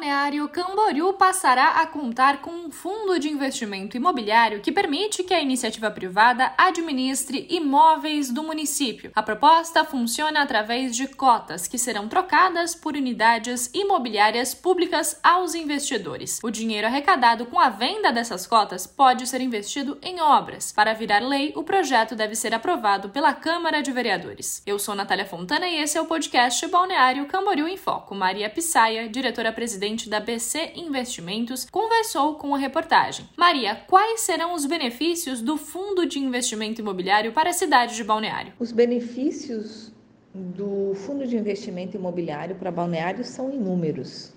Balneário Camboriú passará a contar com um fundo de investimento imobiliário que permite que a iniciativa privada administre imóveis do município. A proposta funciona através de cotas que serão trocadas por unidades imobiliárias públicas aos investidores. O dinheiro arrecadado com a venda dessas cotas pode ser investido em obras. Para virar lei, o projeto deve ser aprovado pela Câmara de Vereadores. Eu sou Natália Fontana e esse é o podcast Balneário Camboriú em Foco. Maria Pissaia, diretora-presidente da BC Investimentos, conversou com a reportagem. Maria, quais serão os benefícios do Fundo de Investimento Imobiliário para a cidade de Balneário? Os benefícios do Fundo de Investimento Imobiliário para Balneário são inúmeros.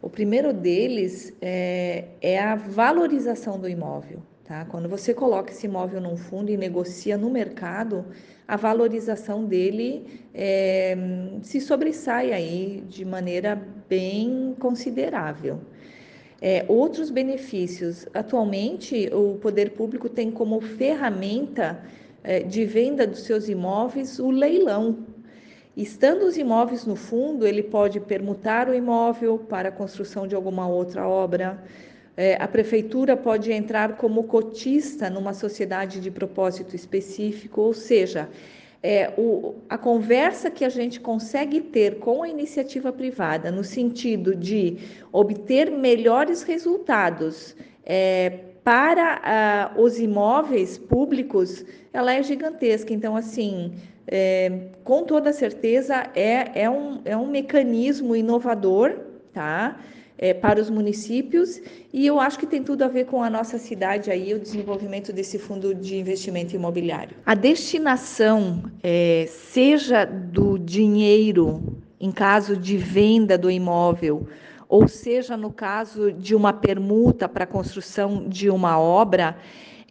O primeiro deles é, é a valorização do imóvel. Tá? Quando você coloca esse imóvel num fundo e negocia no mercado, a valorização dele é, se sobressai aí de maneira bem considerável. É, outros benefícios. Atualmente, o poder público tem como ferramenta é, de venda dos seus imóveis o leilão. Estando os imóveis no fundo, ele pode permutar o imóvel para a construção de alguma outra obra, é, a prefeitura pode entrar como cotista numa sociedade de propósito específico, ou seja, é, o, a conversa que a gente consegue ter com a iniciativa privada, no sentido de obter melhores resultados é, para uh, os imóveis públicos, ela é gigantesca. Então, assim, é, com toda certeza, é, é, um, é um mecanismo inovador, tá? É, para os municípios e eu acho que tem tudo a ver com a nossa cidade aí, o desenvolvimento desse fundo de investimento imobiliário. A destinação, é, seja do dinheiro em caso de venda do imóvel, ou seja no caso de uma permuta para construção de uma obra,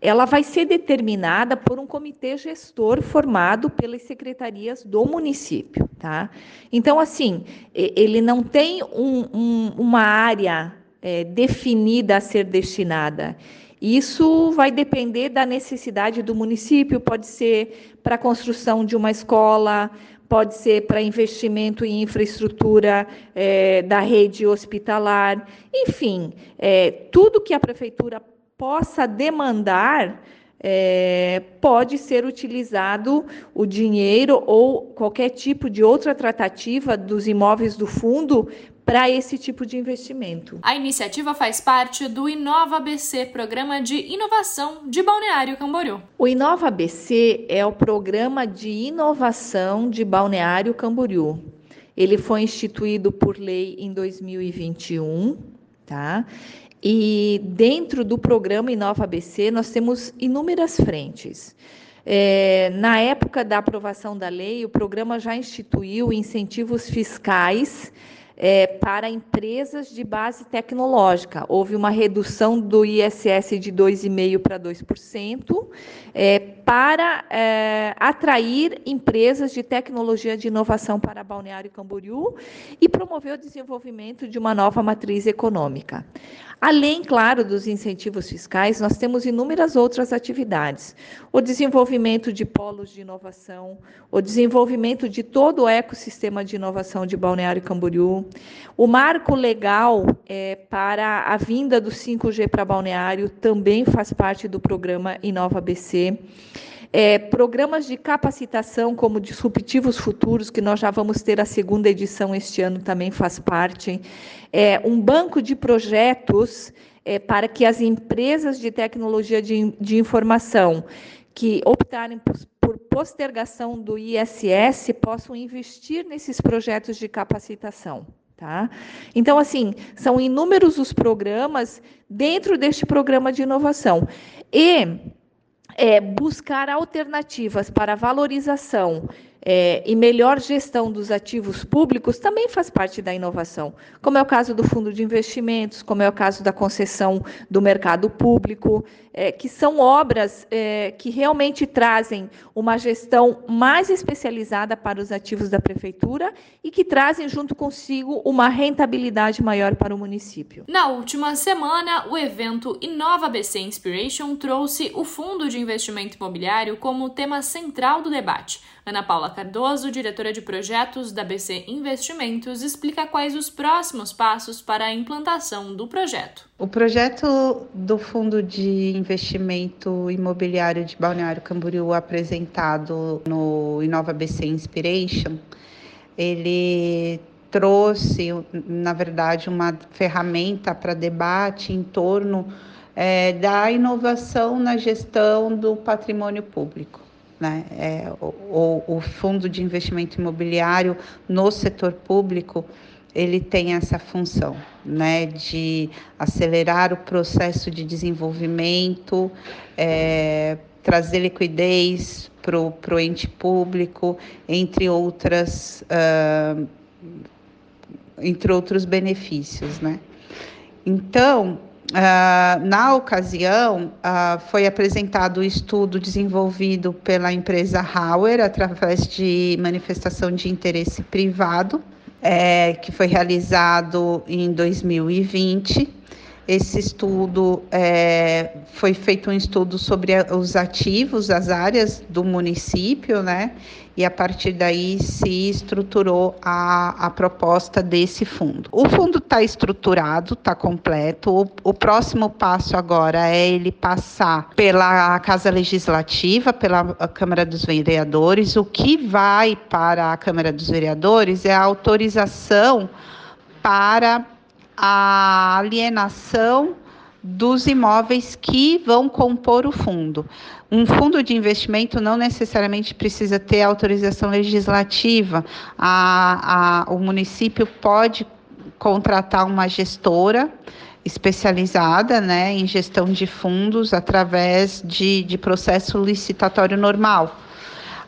ela vai ser determinada por um comitê gestor formado pelas secretarias do município, tá? Então, assim, ele não tem um, um, uma área é, definida a ser destinada. Isso vai depender da necessidade do município, pode ser para a construção de uma escola, pode ser para investimento em infraestrutura é, da rede hospitalar, enfim, é, tudo que a prefeitura possa demandar, é, pode ser utilizado o dinheiro ou qualquer tipo de outra tratativa dos imóveis do fundo para esse tipo de investimento. A iniciativa faz parte do Inova BC, programa de inovação de Balneário Camboriú. O Inova BC é o programa de inovação de Balneário Camboriú. Ele foi instituído por lei em 2021, tá? E dentro do programa Inova ABC, nós temos inúmeras frentes. É, na época da aprovação da lei, o programa já instituiu incentivos fiscais é, para empresas de base tecnológica. Houve uma redução do ISS de 2,5% para 2%, é, para é, atrair empresas de tecnologia de inovação para Balneário Camboriú e promover o desenvolvimento de uma nova matriz econômica. Além, claro, dos incentivos fiscais, nós temos inúmeras outras atividades. O desenvolvimento de polos de inovação, o desenvolvimento de todo o ecossistema de inovação de Balneário Camboriú, o marco legal é, para a vinda do 5G para Balneário também faz parte do programa Inova BC. É, programas de capacitação como Disruptivos Futuros, que nós já vamos ter a segunda edição este ano, também faz parte. É, um banco de projetos é, para que as empresas de tecnologia de, de informação que optarem por, por postergação do ISS possam investir nesses projetos de capacitação. Tá? Então, assim, são inúmeros os programas dentro deste programa de inovação. E é, buscar alternativas para valorização é, e melhor gestão dos ativos públicos também faz parte da inovação, como é o caso do fundo de investimentos, como é o caso da concessão do mercado público, é, que são obras é, que realmente trazem uma gestão mais especializada para os ativos da prefeitura e que trazem junto consigo uma rentabilidade maior para o município. Na última semana, o evento Inova BC Inspiration trouxe o fundo de investimento imobiliário como tema central do debate. Ana Paula Cardoso, diretora de projetos da BC Investimentos, explica quais os próximos passos para a implantação do projeto. O projeto do Fundo de Investimento Imobiliário de Balneário Camboriú apresentado no Inova BC Inspiration, ele trouxe, na verdade, uma ferramenta para debate em torno é, da inovação na gestão do patrimônio público. Né? É, o, o Fundo de Investimento Imobiliário no setor público ele tem essa função, né, de acelerar o processo de desenvolvimento, é, trazer liquidez para o ente público, entre outras, uh, entre outros benefícios, né. Então, Uh, na ocasião, uh, foi apresentado o estudo desenvolvido pela empresa Hauer através de manifestação de interesse privado, é, que foi realizado em 2020. Esse estudo é, foi feito um estudo sobre os ativos, as áreas do município, né? e a partir daí se estruturou a, a proposta desse fundo. O fundo está estruturado, está completo. O, o, próximo passo agora é ele passar pela Casa Legislativa, pela Câmara dos Vereadores. O que vai para a Câmara dos Vereadores é a autorização para a alienação dos imóveis que vão compor o fundo. Um fundo de investimento não necessariamente precisa ter autorização legislativa. A, a, o município pode contratar uma gestora especializada né, em gestão de fundos através de, de processo licitatório normal.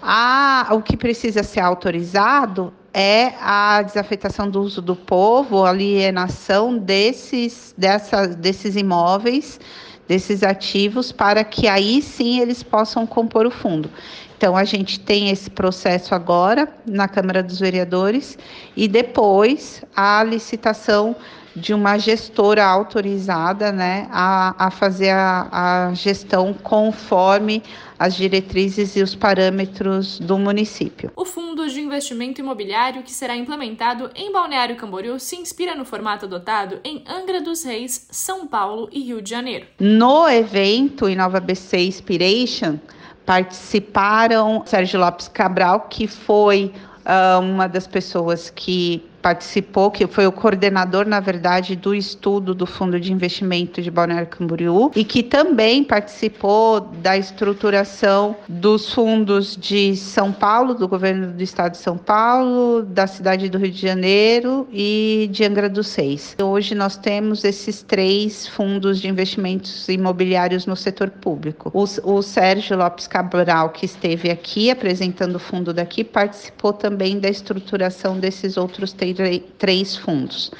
A, o que precisa ser autorizado é a desafetação do uso do povo, alienação desses, dessa, desses imóveis, desses ativos, para que aí sim eles possam compor o fundo. Então, a gente tem esse processo agora na Câmara dos Vereadores e depois a licitação de uma gestora autorizada né, a, a fazer a, a gestão conforme as diretrizes e os parâmetros do município. O Fundo de Investimento Imobiliário, que será implementado em Balneário Camboriú, se inspira no formato adotado em Angra dos Reis, São Paulo e Rio de Janeiro. No evento Inova BC Inspiration, participaram Sérgio Lopes Cabral, que foi uh, uma das pessoas que participou, que foi o coordenador, na verdade, do estudo do Fundo de Investimento de Balneário Camboriú e que também participou da estruturação dos fundos de São Paulo, do governo do estado de São Paulo, da cidade do Rio de Janeiro e de Angra dos Reis. Hoje nós temos esses três fundos de investimentos imobiliários no setor público. O, o Sérgio Lopes Cabral, que esteve aqui apresentando o fundo daqui, participou também da estruturação desses outros três três fundos.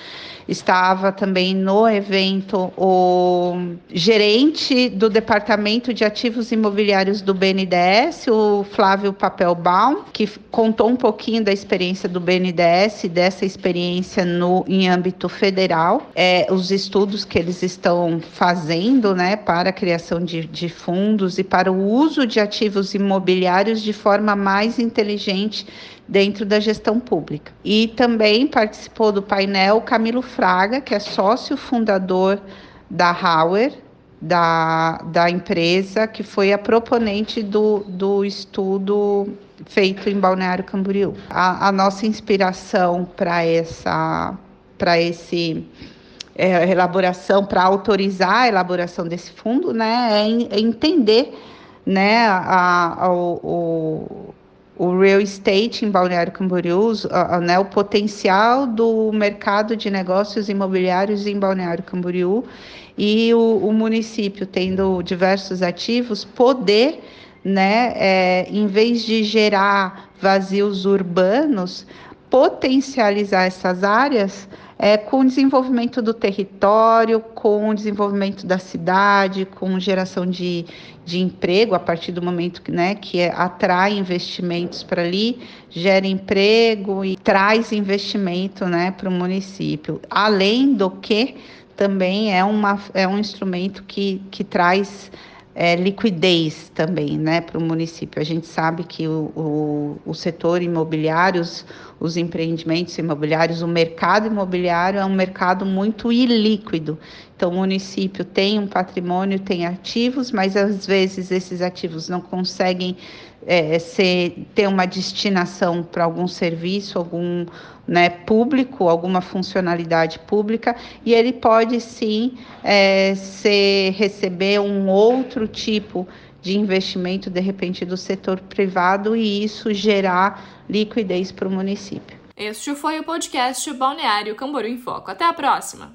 Estava também no evento o gerente do Departamento de Ativos Imobiliários do BNDES, o Flávio Papelbaum, que contou um pouquinho da experiência do BNDES, dessa experiência no, em âmbito federal, é, os estudos que eles estão fazendo né, para a criação de, de fundos e para o uso de ativos imobiliários de forma mais inteligente dentro da gestão pública. E também participou do painel Camilo Fraga, que é sócio fundador da Hauer, da, da empresa, que foi a proponente do, do estudo feito em Balneário Camboriú. A, a nossa inspiração para essa para esse é, elaboração, para autorizar a elaboração desse fundo, né, é, é entender né, a, a, o, o real estate em Balneário Camboriú, né, o potencial do mercado de negócios imobiliários em Balneário Camboriú e o, o município tendo diversos ativos poder, né, é, em vez de gerar vazios urbanos, potencializar essas áreas é, com o desenvolvimento do território, com o desenvolvimento da cidade, com geração de, de emprego a partir do momento que, né, que é, atrai investimentos para ali, gera emprego e traz investimento né, para o município. Além do que também é, uma, é um instrumento que, que traz é, liquidez também né, para o município. A gente sabe que o, o, o setor imobiliário, os, os empreendimentos imobiliários, o mercado imobiliário é um mercado muito ilíquido. Então, o município tem um patrimônio, tem ativos, mas às vezes esses ativos não conseguem é, ser, ter uma destinação para algum serviço, algum né, público, alguma funcionalidade pública, e ele pode sim é, ser, receber um outro tipo de investimento, de repente, do setor privado, e isso gerar liquidez para o município. Este foi o podcast Balneário Camboriú em Foco. Até a próxima!